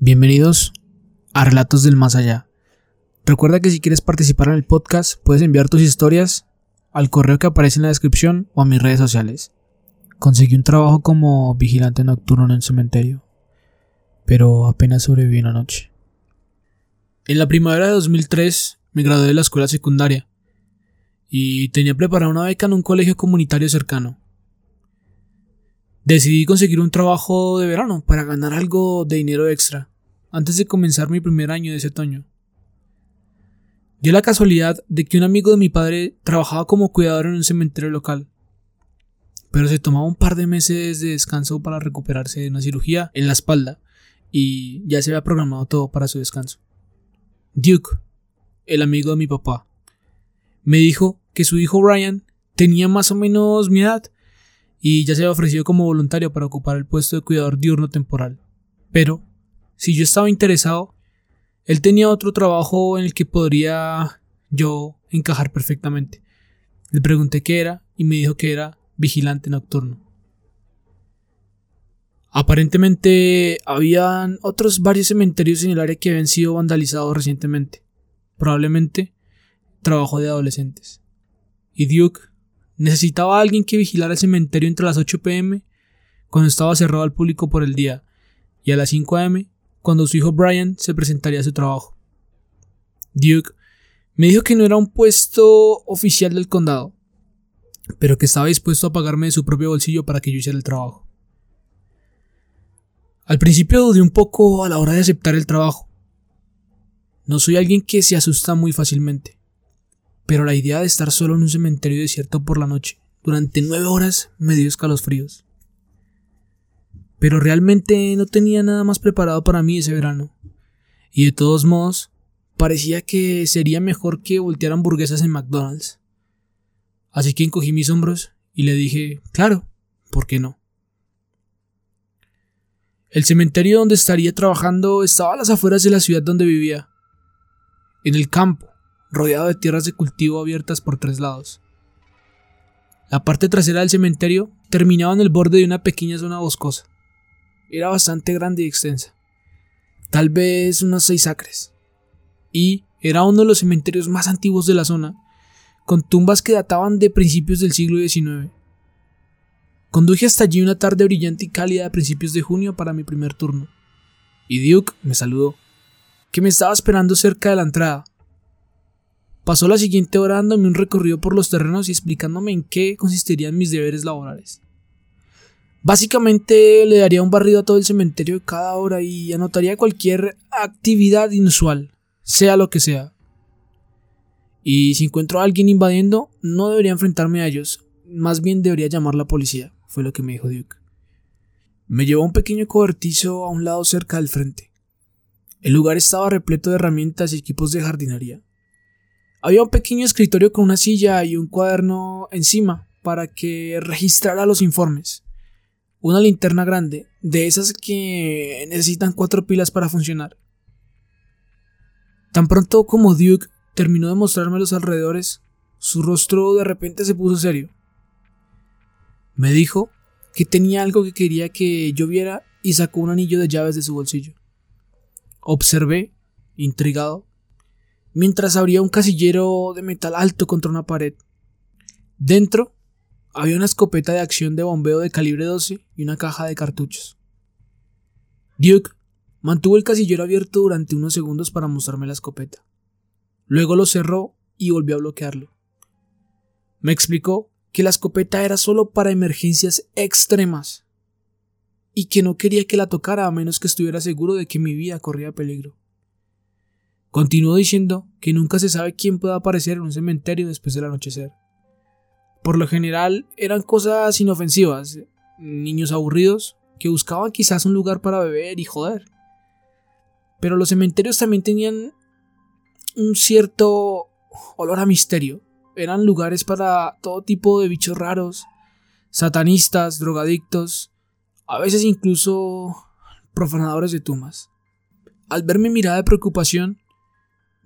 Bienvenidos a Relatos del Más Allá. Recuerda que si quieres participar en el podcast, puedes enviar tus historias al correo que aparece en la descripción o a mis redes sociales. Conseguí un trabajo como vigilante nocturno en el cementerio, pero apenas sobreviví una noche. En la primavera de 2003 me gradué de la escuela secundaria y tenía preparada una beca en un colegio comunitario cercano. Decidí conseguir un trabajo de verano para ganar algo de dinero extra antes de comenzar mi primer año de ese otoño. Dio la casualidad de que un amigo de mi padre trabajaba como cuidador en un cementerio local, pero se tomaba un par de meses de descanso para recuperarse de una cirugía en la espalda y ya se había programado todo para su descanso. Duke, el amigo de mi papá, me dijo que su hijo Ryan tenía más o menos mi edad y ya se había ofrecido como voluntario para ocupar el puesto de cuidador diurno temporal. Pero, si yo estaba interesado, él tenía otro trabajo en el que podría yo encajar perfectamente. Le pregunté qué era y me dijo que era vigilante nocturno. Aparentemente habían otros varios cementerios en el área que habían sido vandalizados recientemente. Probablemente trabajo de adolescentes. Y Duke Necesitaba a alguien que vigilara el cementerio entre las 8 pm, cuando estaba cerrado al público por el día, y a las 5 am, cuando su hijo Brian se presentaría a su trabajo. Duke me dijo que no era un puesto oficial del condado, pero que estaba dispuesto a pagarme de su propio bolsillo para que yo hiciera el trabajo. Al principio dudé un poco a la hora de aceptar el trabajo. No soy alguien que se asusta muy fácilmente pero la idea de estar solo en un cementerio desierto por la noche durante nueve horas me dio escalofríos. Pero realmente no tenía nada más preparado para mí ese verano. Y de todos modos, parecía que sería mejor que voltear hamburguesas en McDonald's. Así que encogí mis hombros y le dije, claro, ¿por qué no? El cementerio donde estaría trabajando estaba a las afueras de la ciudad donde vivía, en el campo, rodeado de tierras de cultivo abiertas por tres lados. La parte trasera del cementerio terminaba en el borde de una pequeña zona boscosa. Era bastante grande y extensa, tal vez unos seis acres, y era uno de los cementerios más antiguos de la zona, con tumbas que databan de principios del siglo XIX. Conduje hasta allí una tarde brillante y cálida a principios de junio para mi primer turno, y Duke me saludó, que me estaba esperando cerca de la entrada, Pasó la siguiente hora dándome un recorrido por los terrenos y explicándome en qué consistirían mis deberes laborales. Básicamente le daría un barrido a todo el cementerio cada hora y anotaría cualquier actividad inusual, sea lo que sea. Y si encuentro a alguien invadiendo, no debería enfrentarme a ellos, más bien debería llamar a la policía, fue lo que me dijo Duke. Me llevó a un pequeño cobertizo a un lado cerca del frente. El lugar estaba repleto de herramientas y equipos de jardinería. Había un pequeño escritorio con una silla y un cuaderno encima para que registrara los informes. Una linterna grande, de esas que necesitan cuatro pilas para funcionar. Tan pronto como Duke terminó de mostrarme los alrededores, su rostro de repente se puso serio. Me dijo que tenía algo que quería que yo viera y sacó un anillo de llaves de su bolsillo. Observé, intrigado, mientras abría un casillero de metal alto contra una pared. Dentro había una escopeta de acción de bombeo de calibre 12 y una caja de cartuchos. Duke mantuvo el casillero abierto durante unos segundos para mostrarme la escopeta. Luego lo cerró y volvió a bloquearlo. Me explicó que la escopeta era solo para emergencias extremas y que no quería que la tocara a menos que estuviera seguro de que mi vida corría peligro. Continuó diciendo que nunca se sabe quién pueda aparecer en un cementerio después del anochecer. Por lo general eran cosas inofensivas, niños aburridos que buscaban quizás un lugar para beber y joder. Pero los cementerios también tenían un cierto olor a misterio. Eran lugares para todo tipo de bichos raros, satanistas, drogadictos, a veces incluso profanadores de tumbas. Al ver mi mirada de preocupación,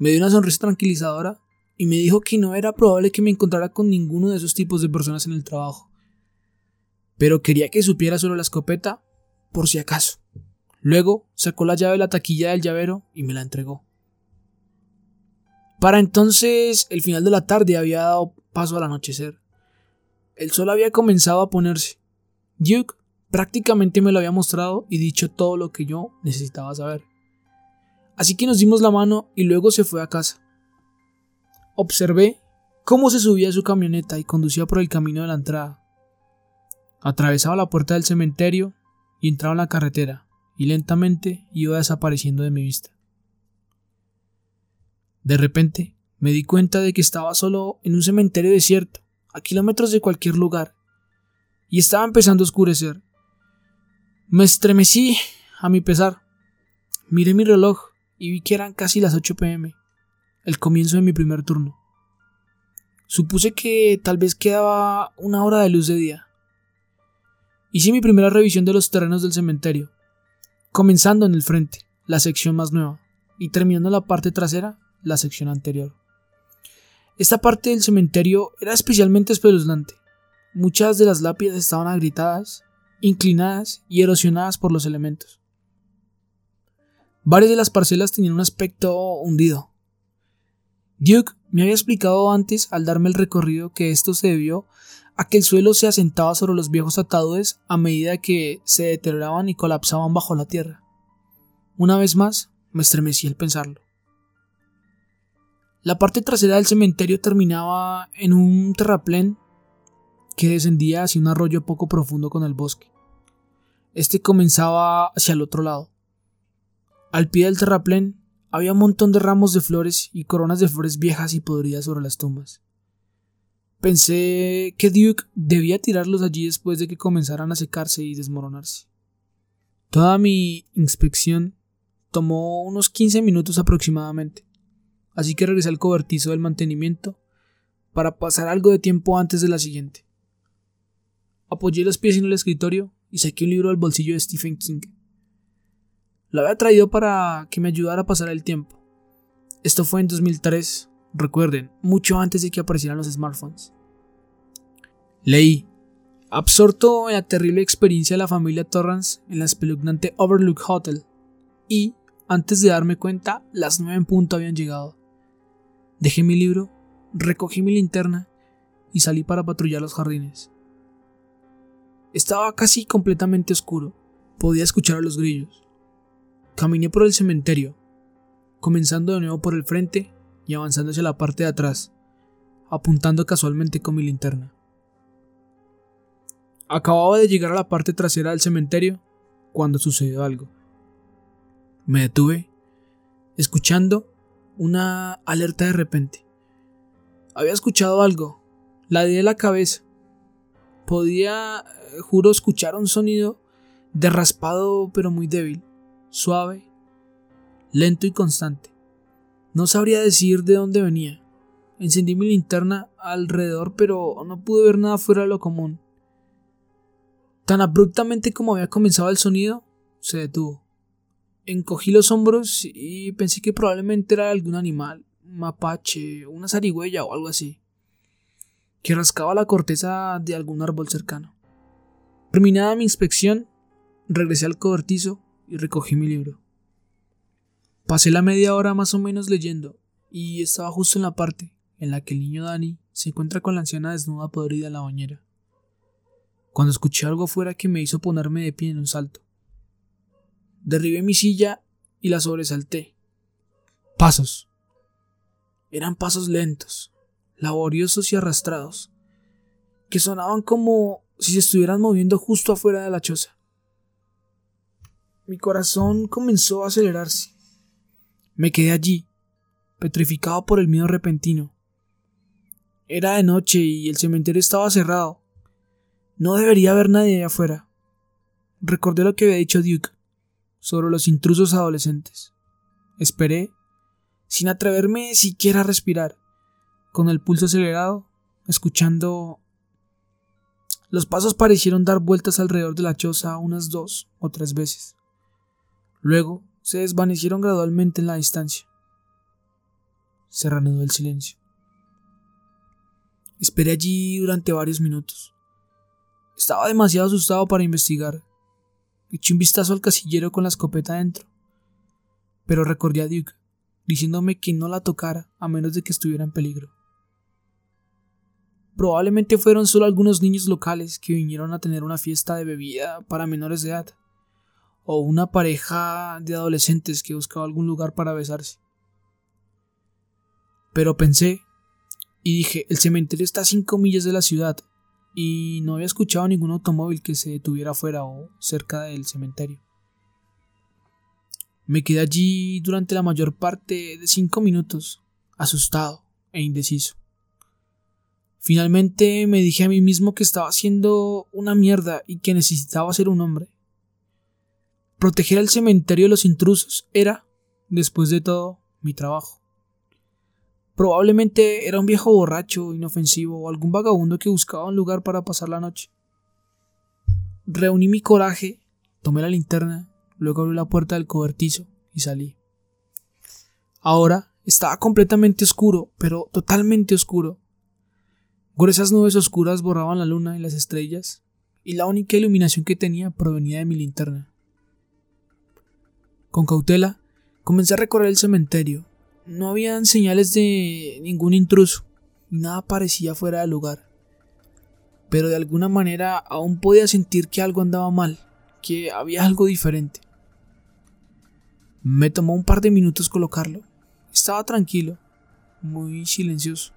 me dio una sonrisa tranquilizadora y me dijo que no era probable que me encontrara con ninguno de esos tipos de personas en el trabajo. Pero quería que supiera solo la escopeta por si acaso. Luego sacó la llave de la taquilla del llavero y me la entregó. Para entonces el final de la tarde había dado paso al anochecer. El sol había comenzado a ponerse. Duke prácticamente me lo había mostrado y dicho todo lo que yo necesitaba saber. Así que nos dimos la mano y luego se fue a casa. Observé cómo se subía a su camioneta y conducía por el camino de la entrada. Atravesaba la puerta del cementerio y entraba en la carretera, y lentamente iba desapareciendo de mi vista. De repente me di cuenta de que estaba solo en un cementerio desierto, a kilómetros de cualquier lugar, y estaba empezando a oscurecer. Me estremecí a mi pesar. Miré mi reloj y vi que eran casi las 8 pm, el comienzo de mi primer turno. Supuse que tal vez quedaba una hora de luz de día. Hice mi primera revisión de los terrenos del cementerio, comenzando en el frente, la sección más nueva, y terminando en la parte trasera, la sección anterior. Esta parte del cementerio era especialmente espeluznante. Muchas de las lápidas estaban agritadas, inclinadas y erosionadas por los elementos. Varias de las parcelas tenían un aspecto hundido, Duke me había explicado antes, al darme el recorrido, que esto se debió a que el suelo se asentaba sobre los viejos ataúdes a medida que se deterioraban y colapsaban bajo la tierra. Una vez más, me estremecí al pensarlo. La parte trasera del cementerio terminaba en un terraplén que descendía hacia un arroyo poco profundo con el bosque. Este comenzaba hacia el otro lado. Al pie del terraplén había un montón de ramos de flores y coronas de flores viejas y podridas sobre las tumbas. Pensé que Duke debía tirarlos allí después de que comenzaran a secarse y desmoronarse. Toda mi inspección tomó unos 15 minutos aproximadamente, así que regresé al cobertizo del mantenimiento para pasar algo de tiempo antes de la siguiente. Apoyé los pies en el escritorio y saqué un libro del bolsillo de Stephen King. Lo había traído para que me ayudara a pasar el tiempo. Esto fue en 2003, recuerden, mucho antes de que aparecieran los smartphones. Leí, absorto en la terrible experiencia de la familia Torrance en la espeluznante Overlook Hotel, y, antes de darme cuenta, las nueve en punto habían llegado. Dejé mi libro, recogí mi linterna y salí para patrullar los jardines. Estaba casi completamente oscuro, podía escuchar a los grillos. Caminé por el cementerio, comenzando de nuevo por el frente y avanzando hacia la parte de atrás, apuntando casualmente con mi linterna. Acababa de llegar a la parte trasera del cementerio cuando sucedió algo. Me detuve, escuchando una alerta de repente. Había escuchado algo, la di de la cabeza. Podía, eh, juro, escuchar un sonido de raspado pero muy débil suave, lento y constante. No sabría decir de dónde venía. Encendí mi linterna alrededor, pero no pude ver nada fuera de lo común. Tan abruptamente como había comenzado el sonido, se detuvo. Encogí los hombros y pensé que probablemente era algún animal, un mapache, una zarigüeya o algo así, que rascaba la corteza de algún árbol cercano. Terminada mi inspección, regresé al cobertizo y recogí mi libro. Pasé la media hora más o menos leyendo y estaba justo en la parte en la que el niño Dani se encuentra con la anciana desnuda podrida en la bañera. Cuando escuché algo afuera que me hizo ponerme de pie en un salto. Derribé mi silla y la sobresalté. Pasos. Eran pasos lentos, laboriosos y arrastrados, que sonaban como si se estuvieran moviendo justo afuera de la choza. Mi corazón comenzó a acelerarse. Me quedé allí, petrificado por el miedo repentino. Era de noche y el cementerio estaba cerrado. No debería haber nadie allá afuera. Recordé lo que había dicho Duke sobre los intrusos adolescentes. Esperé, sin atreverme siquiera a respirar, con el pulso acelerado, escuchando... Los pasos parecieron dar vueltas alrededor de la choza unas dos o tres veces. Luego se desvanecieron gradualmente en la distancia. Se reanudó el silencio. Esperé allí durante varios minutos. Estaba demasiado asustado para investigar. eché un vistazo al casillero con la escopeta dentro, pero recordé a Duke, diciéndome que no la tocara a menos de que estuviera en peligro. Probablemente fueron solo algunos niños locales que vinieron a tener una fiesta de bebida para menores de edad, o una pareja de adolescentes que buscaba algún lugar para besarse. Pero pensé y dije, el cementerio está a cinco millas de la ciudad y no había escuchado ningún automóvil que se detuviera fuera o cerca del cementerio. Me quedé allí durante la mayor parte de cinco minutos, asustado e indeciso. Finalmente me dije a mí mismo que estaba haciendo una mierda y que necesitaba ser un hombre. Proteger el cementerio de los intrusos era, después de todo, mi trabajo. Probablemente era un viejo borracho, inofensivo o algún vagabundo que buscaba un lugar para pasar la noche. Reuní mi coraje, tomé la linterna, luego abrí la puerta del cobertizo y salí. Ahora estaba completamente oscuro, pero totalmente oscuro. Gruesas nubes oscuras borraban la luna y las estrellas, y la única iluminación que tenía provenía de mi linterna. Con cautela, comencé a recorrer el cementerio. No habían señales de ningún intruso, nada parecía fuera de lugar. Pero de alguna manera aún podía sentir que algo andaba mal, que había algo diferente. Me tomó un par de minutos colocarlo. Estaba tranquilo, muy silencioso.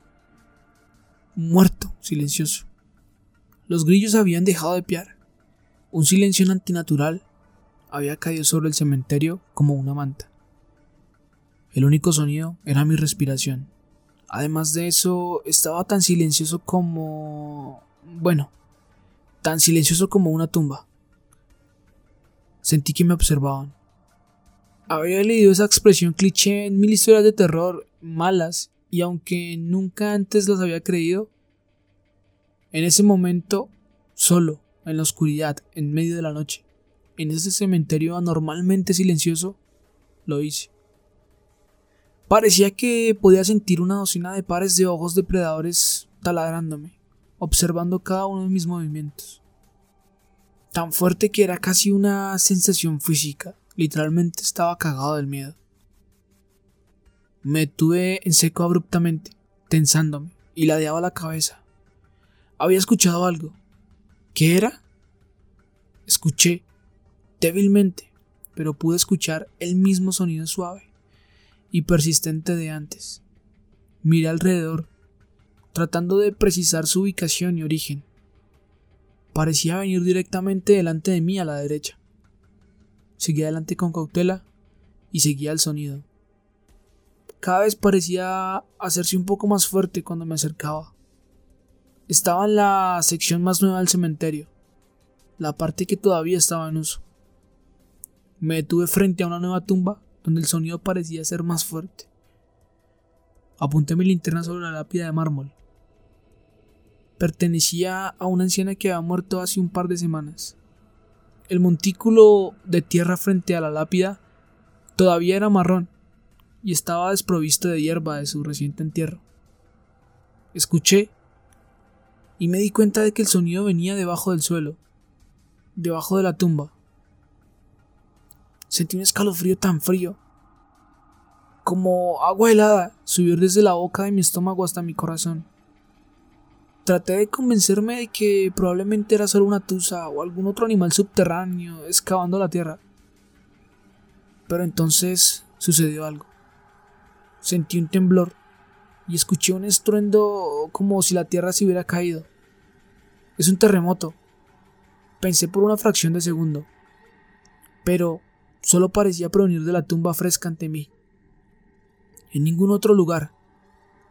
Muerto, silencioso. Los grillos habían dejado de piar. Un silencio antinatural había caído sobre el cementerio como una manta. El único sonido era mi respiración. Además de eso, estaba tan silencioso como... bueno, tan silencioso como una tumba. Sentí que me observaban. Había leído esa expresión cliché en mil historias de terror malas y aunque nunca antes las había creído, en ese momento, solo, en la oscuridad, en medio de la noche, en ese cementerio anormalmente silencioso, lo hice. Parecía que podía sentir una docena de pares de ojos depredadores taladrándome, observando cada uno de mis movimientos. Tan fuerte que era casi una sensación física, literalmente estaba cagado del miedo. Me detuve en seco abruptamente, tensándome, y ladeaba la cabeza. Había escuchado algo. ¿Qué era? Escuché, débilmente, pero pude escuchar el mismo sonido suave y persistente de antes. Miré alrededor, tratando de precisar su ubicación y origen. Parecía venir directamente delante de mí a la derecha. Seguí adelante con cautela y seguía el sonido. Cada vez parecía hacerse un poco más fuerte cuando me acercaba. Estaba en la sección más nueva del cementerio, la parte que todavía estaba en uso. Me detuve frente a una nueva tumba donde el sonido parecía ser más fuerte. Apunté mi linterna sobre la lápida de mármol. Pertenecía a una anciana que había muerto hace un par de semanas. El montículo de tierra frente a la lápida todavía era marrón y estaba desprovisto de hierba de su reciente entierro. Escuché y me di cuenta de que el sonido venía debajo del suelo, debajo de la tumba. Sentí un escalofrío tan frío, como agua helada, subir desde la boca de mi estómago hasta mi corazón. Traté de convencerme de que probablemente era solo una tusa o algún otro animal subterráneo excavando la tierra. Pero entonces sucedió algo. Sentí un temblor y escuché un estruendo como si la tierra se hubiera caído. Es un terremoto. Pensé por una fracción de segundo. Pero solo parecía provenir de la tumba fresca ante mí. En ningún otro lugar.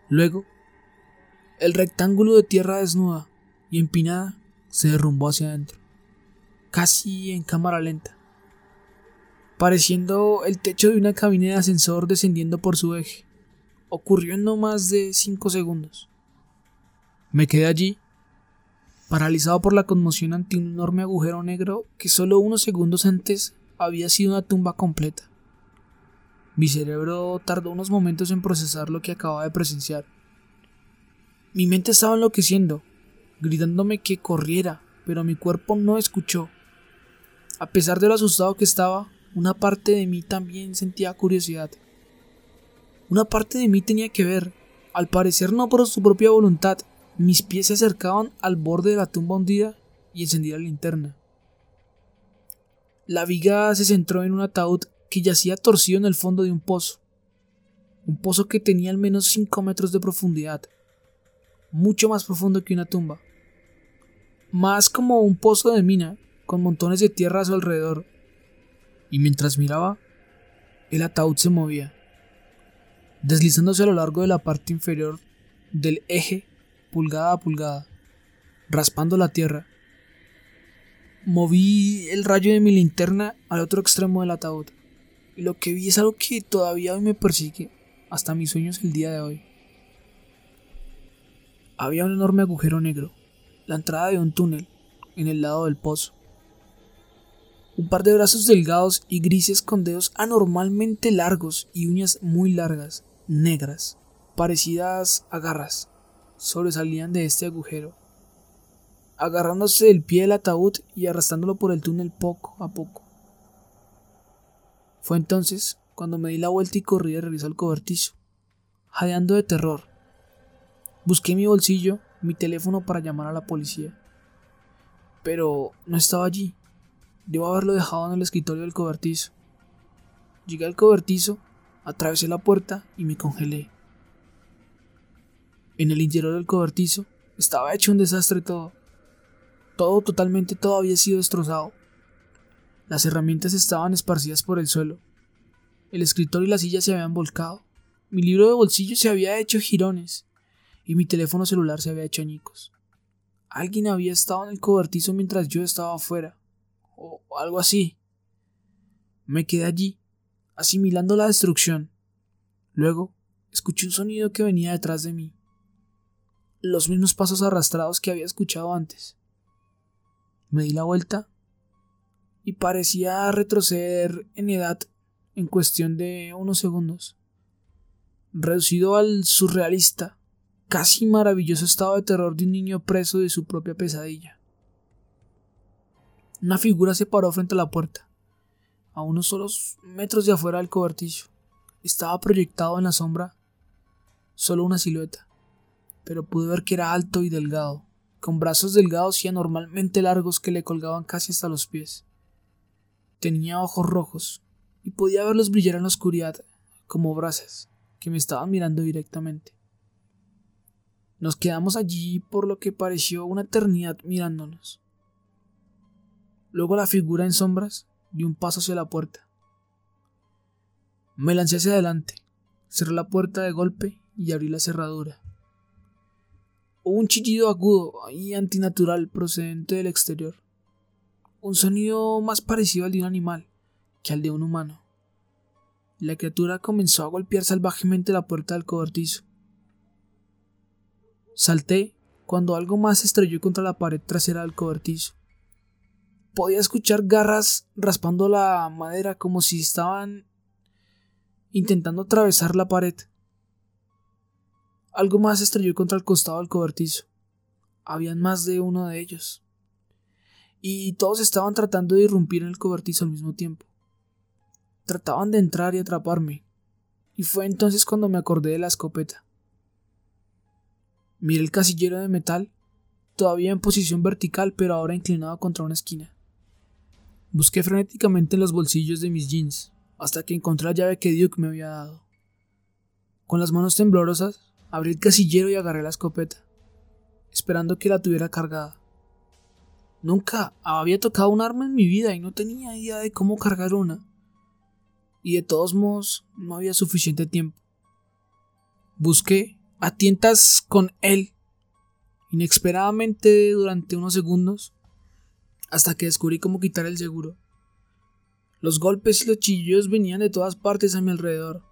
Luego, el rectángulo de tierra desnuda y empinada se derrumbó hacia adentro, casi en cámara lenta, pareciendo el techo de una cabina de ascensor descendiendo por su eje. Ocurrió en no más de cinco segundos. Me quedé allí, paralizado por la conmoción ante un enorme agujero negro que solo unos segundos antes había sido una tumba completa. Mi cerebro tardó unos momentos en procesar lo que acababa de presenciar. Mi mente estaba enloqueciendo, gritándome que corriera, pero mi cuerpo no escuchó. A pesar de lo asustado que estaba, una parte de mí también sentía curiosidad. Una parte de mí tenía que ver. Al parecer no por su propia voluntad, mis pies se acercaban al borde de la tumba hundida y encendí la linterna. La viga se centró en un ataúd que yacía torcido en el fondo de un pozo. Un pozo que tenía al menos 5 metros de profundidad. Mucho más profundo que una tumba. Más como un pozo de mina, con montones de tierra a su alrededor. Y mientras miraba, el ataúd se movía, deslizándose a lo largo de la parte inferior del eje, pulgada a pulgada, raspando la tierra Moví el rayo de mi linterna al otro extremo del ataúd. Y lo que vi es algo que todavía hoy me persigue, hasta mis sueños el día de hoy. Había un enorme agujero negro, la entrada de un túnel, en el lado del pozo. Un par de brazos delgados y grises con dedos anormalmente largos y uñas muy largas, negras, parecidas a garras, sobresalían de este agujero agarrándose del pie del ataúd y arrastrándolo por el túnel poco a poco. Fue entonces cuando me di la vuelta y corrí de regreso al cobertizo, jadeando de terror. Busqué mi bolsillo, mi teléfono para llamar a la policía. Pero no estaba allí. Debo haberlo dejado en el escritorio del cobertizo. Llegué al cobertizo, atravesé la puerta y me congelé. En el interior del cobertizo estaba hecho un desastre todo. Todo totalmente todo había sido destrozado. Las herramientas estaban esparcidas por el suelo. El escritorio y la silla se habían volcado. Mi libro de bolsillo se había hecho jirones. Y mi teléfono celular se había hecho añicos. Alguien había estado en el cobertizo mientras yo estaba afuera. O algo así. Me quedé allí, asimilando la destrucción. Luego, escuché un sonido que venía detrás de mí. Los mismos pasos arrastrados que había escuchado antes. Me di la vuelta y parecía retroceder en edad en cuestión de unos segundos. Reducido al surrealista, casi maravilloso estado de terror de un niño preso de su propia pesadilla. Una figura se paró frente a la puerta, a unos solos metros de afuera del cobertizo. Estaba proyectado en la sombra solo una silueta, pero pude ver que era alto y delgado, con brazos delgados y anormalmente largos que le colgaban casi hasta los pies. Tenía ojos rojos, y podía verlos brillar en la oscuridad como brasas que me estaban mirando directamente. Nos quedamos allí por lo que pareció una eternidad mirándonos. Luego la figura en sombras dio un paso hacia la puerta. Me lancé hacia adelante, cerré la puerta de golpe y abrí la cerradura un chillido agudo y antinatural procedente del exterior. Un sonido más parecido al de un animal que al de un humano. La criatura comenzó a golpear salvajemente la puerta del cobertizo. Salté cuando algo más estrelló contra la pared trasera del cobertizo. Podía escuchar garras raspando la madera como si estaban intentando atravesar la pared. Algo más estrelló contra el costado del cobertizo. Habían más de uno de ellos. Y todos estaban tratando de irrumpir en el cobertizo al mismo tiempo. Trataban de entrar y atraparme. Y fue entonces cuando me acordé de la escopeta. Miré el casillero de metal, todavía en posición vertical pero ahora inclinado contra una esquina. Busqué frenéticamente en los bolsillos de mis jeans, hasta que encontré la llave que Duke me había dado. Con las manos temblorosas, Abrí el casillero y agarré la escopeta, esperando que la tuviera cargada. Nunca había tocado un arma en mi vida y no tenía idea de cómo cargar una. Y de todos modos no había suficiente tiempo. Busqué a tientas con él, inesperadamente durante unos segundos, hasta que descubrí cómo quitar el seguro. Los golpes y los chillos venían de todas partes a mi alrededor.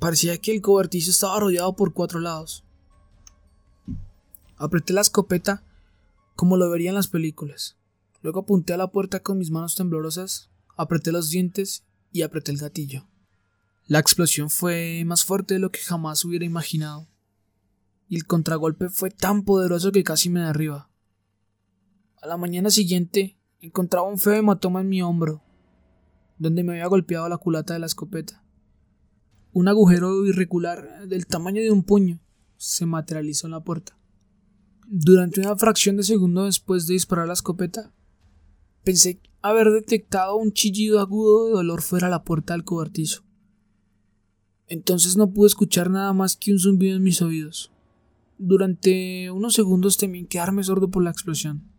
Parecía que el cobertizo estaba rodeado por cuatro lados. Apreté la escopeta como lo vería en las películas. Luego apunté a la puerta con mis manos temblorosas, apreté los dientes y apreté el gatillo. La explosión fue más fuerte de lo que jamás hubiera imaginado, y el contragolpe fue tan poderoso que casi me derriba. A la mañana siguiente encontraba un feo hematoma en mi hombro, donde me había golpeado la culata de la escopeta. Un agujero irregular del tamaño de un puño se materializó en la puerta. Durante una fracción de segundo después de disparar la escopeta, pensé haber detectado un chillido agudo de dolor fuera de la puerta del cobertizo. Entonces no pude escuchar nada más que un zumbido en mis oídos. Durante unos segundos temí quedarme sordo por la explosión.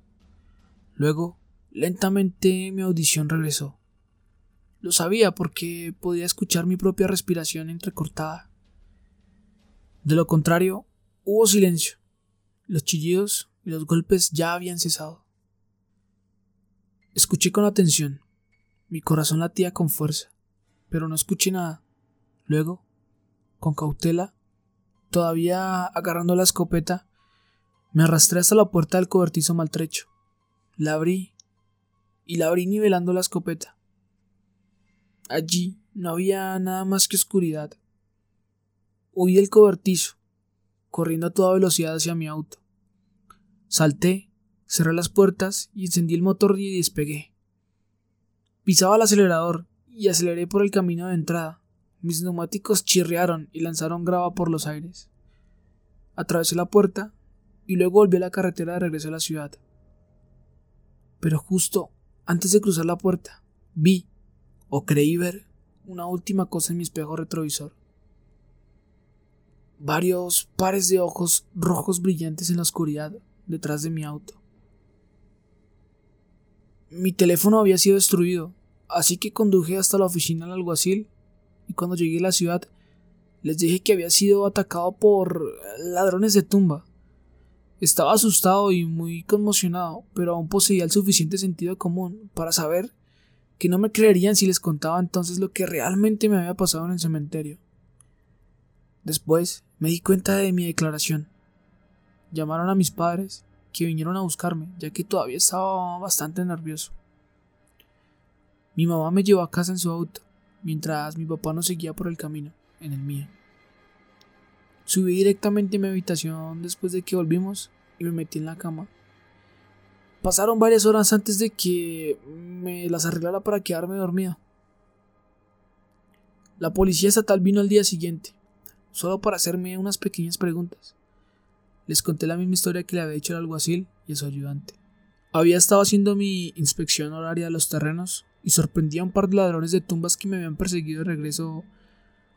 Luego, lentamente mi audición regresó. Lo sabía porque podía escuchar mi propia respiración entrecortada. De lo contrario, hubo silencio. Los chillidos y los golpes ya habían cesado. Escuché con atención. Mi corazón latía con fuerza, pero no escuché nada. Luego, con cautela, todavía agarrando la escopeta, me arrastré hasta la puerta del cobertizo maltrecho. La abrí y la abrí nivelando la escopeta. Allí no había nada más que oscuridad. Huí del cobertizo, corriendo a toda velocidad hacia mi auto. Salté, cerré las puertas y encendí el motor y despegué. Pisaba el acelerador y aceleré por el camino de entrada. Mis neumáticos chirriaron y lanzaron grava por los aires. Atravesé la puerta y luego volví a la carretera de regreso a la ciudad. Pero justo antes de cruzar la puerta, vi o creí ver una última cosa en mi espejo retrovisor. Varios pares de ojos rojos brillantes en la oscuridad detrás de mi auto. Mi teléfono había sido destruido, así que conduje hasta la oficina del alguacil y cuando llegué a la ciudad les dije que había sido atacado por ladrones de tumba. Estaba asustado y muy conmocionado, pero aún poseía el suficiente sentido común para saber que no me creerían si les contaba entonces lo que realmente me había pasado en el cementerio. Después me di cuenta de mi declaración. Llamaron a mis padres, que vinieron a buscarme, ya que todavía estaba bastante nervioso. Mi mamá me llevó a casa en su auto, mientras mi papá nos seguía por el camino, en el mío. Subí directamente a mi habitación después de que volvimos y me metí en la cama Pasaron varias horas antes de que me las arreglara para quedarme dormido. La policía estatal vino al día siguiente, solo para hacerme unas pequeñas preguntas. Les conté la misma historia que le había dicho el alguacil y a su ayudante. Había estado haciendo mi inspección horaria de los terrenos y sorprendí a un par de ladrones de tumbas que me habían perseguido de regreso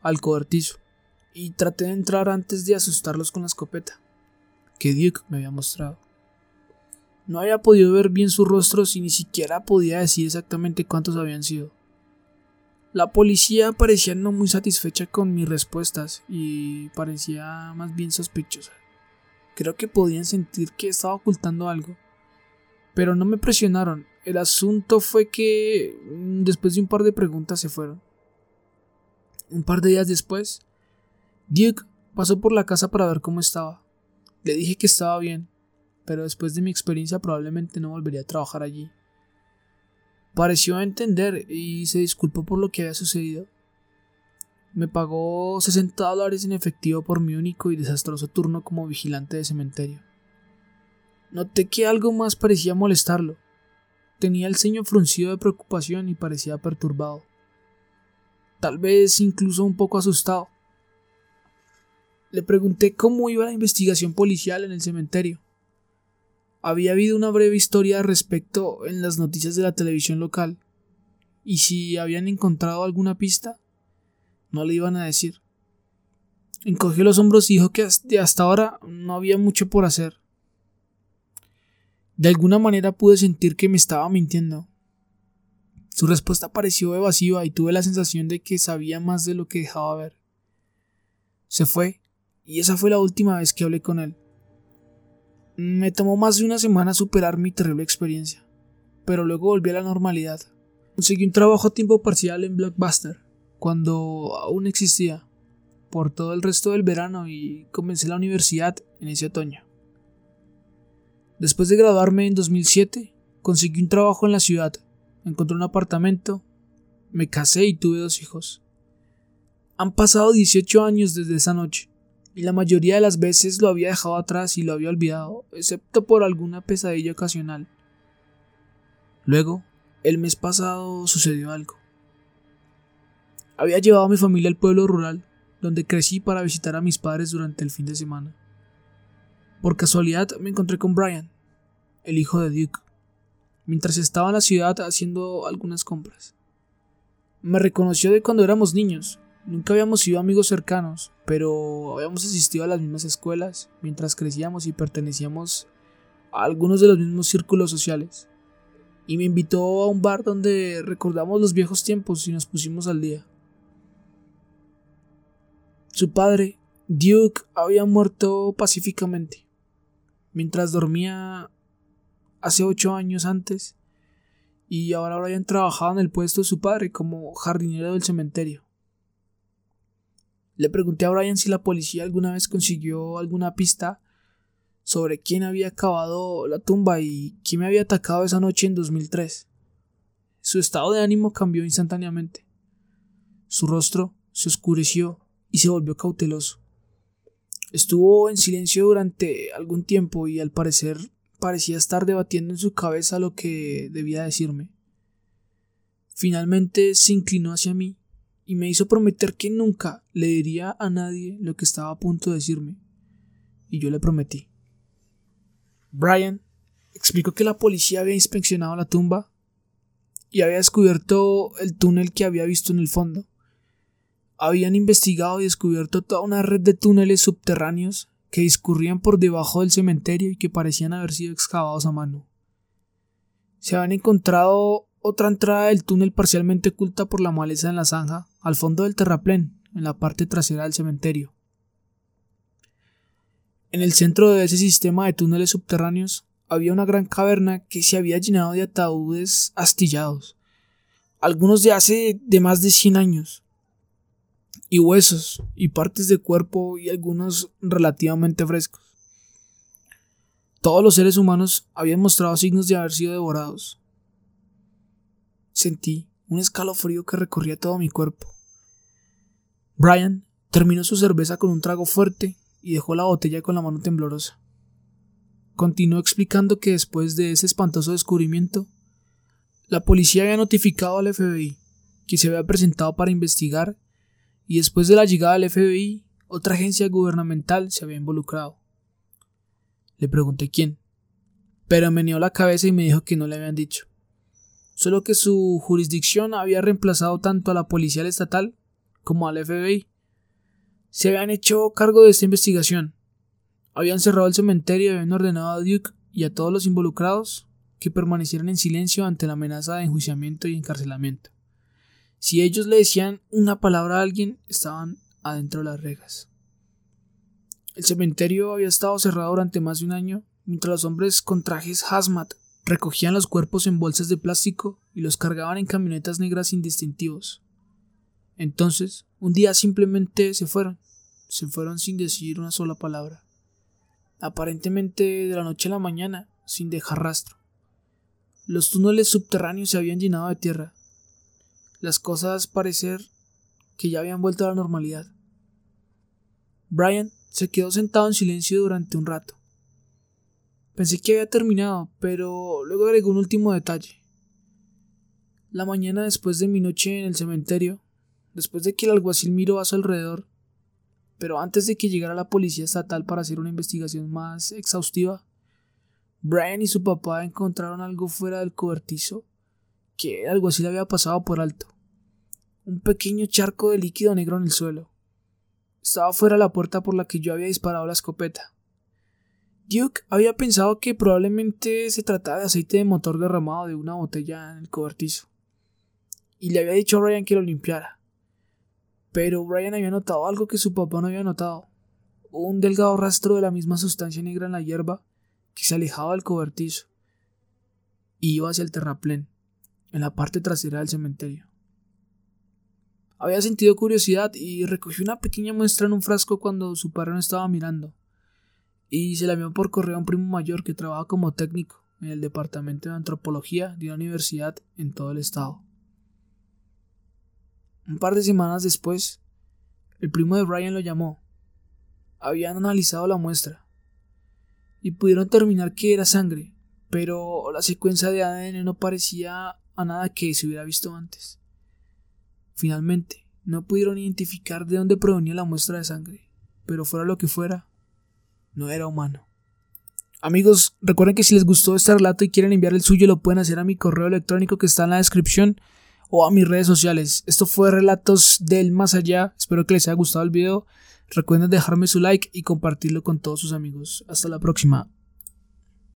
al cobertizo, y traté de entrar antes de asustarlos con la escopeta que Duke me había mostrado. No había podido ver bien sus rostros y ni siquiera podía decir exactamente cuántos habían sido. La policía parecía no muy satisfecha con mis respuestas y parecía más bien sospechosa. Creo que podían sentir que estaba ocultando algo. Pero no me presionaron. El asunto fue que mm, después de un par de preguntas se fueron. Un par de días después, Duke pasó por la casa para ver cómo estaba. Le dije que estaba bien, pero después de mi experiencia probablemente no volvería a trabajar allí. Pareció entender y se disculpó por lo que había sucedido. Me pagó 60 dólares en efectivo por mi único y desastroso turno como vigilante de cementerio. Noté que algo más parecía molestarlo. Tenía el ceño fruncido de preocupación y parecía perturbado. Tal vez incluso un poco asustado. Le pregunté cómo iba la investigación policial en el cementerio. Había habido una breve historia al respecto en las noticias de la televisión local, y si habían encontrado alguna pista, no le iban a decir. Encogió los hombros y dijo que hasta ahora no había mucho por hacer. De alguna manera pude sentir que me estaba mintiendo. Su respuesta pareció evasiva y tuve la sensación de que sabía más de lo que dejaba ver. Se fue, y esa fue la última vez que hablé con él. Me tomó más de una semana superar mi terrible experiencia, pero luego volví a la normalidad. Conseguí un trabajo a tiempo parcial en Blockbuster, cuando aún existía, por todo el resto del verano y comencé la universidad en ese otoño. Después de graduarme en 2007, conseguí un trabajo en la ciudad, encontré un apartamento, me casé y tuve dos hijos. Han pasado 18 años desde esa noche y la mayoría de las veces lo había dejado atrás y lo había olvidado, excepto por alguna pesadilla ocasional. Luego, el mes pasado sucedió algo. Había llevado a mi familia al pueblo rural, donde crecí para visitar a mis padres durante el fin de semana. Por casualidad me encontré con Brian, el hijo de Duke, mientras estaba en la ciudad haciendo algunas compras. Me reconoció de cuando éramos niños. Nunca habíamos sido amigos cercanos, pero habíamos asistido a las mismas escuelas mientras crecíamos y pertenecíamos a algunos de los mismos círculos sociales. Y me invitó a un bar donde recordamos los viejos tiempos y nos pusimos al día. Su padre, Duke, había muerto pacíficamente, mientras dormía hace ocho años antes, y ahora habían trabajado en el puesto de su padre como jardinero del cementerio. Le pregunté a Brian si la policía alguna vez consiguió alguna pista sobre quién había cavado la tumba y quién me había atacado esa noche en 2003. Su estado de ánimo cambió instantáneamente. Su rostro se oscureció y se volvió cauteloso. Estuvo en silencio durante algún tiempo y al parecer parecía estar debatiendo en su cabeza lo que debía decirme. Finalmente se inclinó hacia mí y me hizo prometer que nunca le diría a nadie lo que estaba a punto de decirme. Y yo le prometí. Brian explicó que la policía había inspeccionado la tumba y había descubierto el túnel que había visto en el fondo habían investigado y descubierto toda una red de túneles subterráneos que discurrían por debajo del cementerio y que parecían haber sido excavados a mano. Se habían encontrado otra entrada del túnel parcialmente oculta por la maleza en la zanja, al fondo del terraplén, en la parte trasera del cementerio. En el centro de ese sistema de túneles subterráneos había una gran caverna que se había llenado de ataúdes astillados, algunos de hace de más de 100 años, y huesos y partes de cuerpo y algunos relativamente frescos. Todos los seres humanos habían mostrado signos de haber sido devorados. Sentí un escalofrío que recorría todo mi cuerpo. Brian terminó su cerveza con un trago fuerte y dejó la botella con la mano temblorosa. Continuó explicando que después de ese espantoso descubrimiento, la policía había notificado al FBI que se había presentado para investigar y después de la llegada del FBI, otra agencia gubernamental se había involucrado. Le pregunté quién, pero me la cabeza y me dijo que no le habían dicho. Solo que su jurisdicción había reemplazado tanto a la policía estatal como al FBI. Se habían hecho cargo de esta investigación. Habían cerrado el cementerio y habían ordenado a Duke y a todos los involucrados que permanecieran en silencio ante la amenaza de enjuiciamiento y encarcelamiento. Si ellos le decían una palabra a alguien, estaban adentro de las rejas. El cementerio había estado cerrado durante más de un año, mientras los hombres con trajes hazmat recogían los cuerpos en bolsas de plástico y los cargaban en camionetas negras indistintivos. Entonces, un día simplemente se fueron, se fueron sin decir una sola palabra, aparentemente de la noche a la mañana, sin dejar rastro. Los túneles subterráneos se habían llenado de tierra, las cosas parecer que ya habían vuelto a la normalidad. Brian se quedó sentado en silencio durante un rato. Pensé que había terminado, pero luego agregó un último detalle. La mañana después de mi noche en el cementerio, después de que el alguacil miró a su alrededor, pero antes de que llegara la policía estatal para hacer una investigación más exhaustiva, Brian y su papá encontraron algo fuera del cobertizo que así le había pasado por alto. Un pequeño charco de líquido negro en el suelo. Estaba fuera la puerta por la que yo había disparado la escopeta. Duke había pensado que probablemente se trataba de aceite de motor derramado de una botella en el cobertizo. Y le había dicho a Brian que lo limpiara. Pero Brian había notado algo que su papá no había notado. Un delgado rastro de la misma sustancia negra en la hierba que se alejaba del cobertizo. Y iba hacia el terraplén en la parte trasera del cementerio. Había sentido curiosidad y recogió una pequeña muestra en un frasco cuando su padre no estaba mirando, y se la envió por correo a un primo mayor que trabaja como técnico en el departamento de antropología de una universidad en todo el estado. Un par de semanas después, el primo de Brian lo llamó. Habían analizado la muestra y pudieron determinar que era sangre, pero la secuencia de ADN no parecía a nada que se hubiera visto antes. Finalmente, no pudieron identificar de dónde provenía la muestra de sangre, pero fuera lo que fuera, no era humano. Amigos, recuerden que si les gustó este relato y quieren enviar el suyo, lo pueden hacer a mi correo electrónico que está en la descripción o a mis redes sociales. Esto fue Relatos del Más Allá. Espero que les haya gustado el video. Recuerden dejarme su like y compartirlo con todos sus amigos. Hasta la próxima.